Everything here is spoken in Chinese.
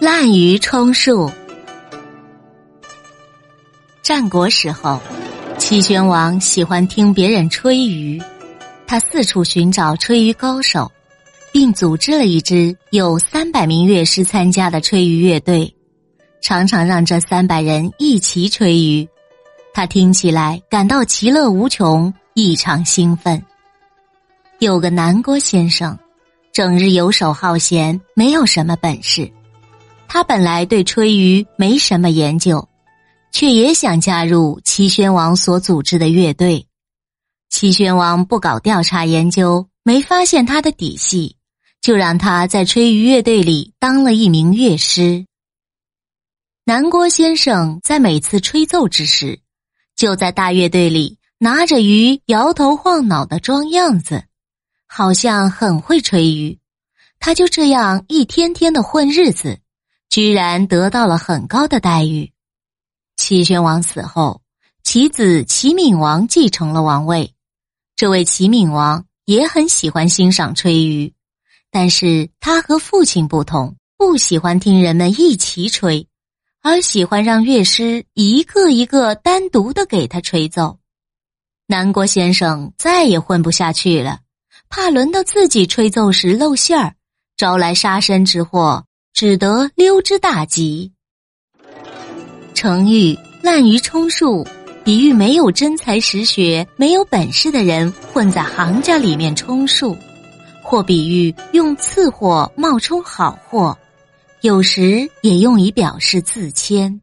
滥竽充数。战国时候，齐宣王喜欢听别人吹竽，他四处寻找吹竽高手，并组织了一支有三百名乐师参加的吹竽乐队，常常让这三百人一齐吹竽。他听起来感到其乐无穷，异常兴奋。有个南郭先生，整日游手好闲，没有什么本事。他本来对吹竽没什么研究，却也想加入齐宣王所组织的乐队。齐宣王不搞调查研究，没发现他的底细，就让他在吹竽乐队里当了一名乐师。南郭先生在每次吹奏之时，就在大乐队里拿着鱼摇头晃脑的装样子，好像很会吹竽。他就这样一天天的混日子，居然得到了很高的待遇。齐宣王死后，其子齐闵王继承了王位。这位齐闵王也很喜欢欣赏吹竽，但是他和父亲不同，不喜欢听人们一起吹。而喜欢让乐师一个一个单独的给他吹奏，南郭先生再也混不下去了，怕轮到自己吹奏时露馅儿，招来杀身之祸，只得溜之大吉。成语“滥竽充数”比喻没有真才实学、没有本事的人混在行家里面充数，或比喻用次货冒充好货。有时也用以表示自谦。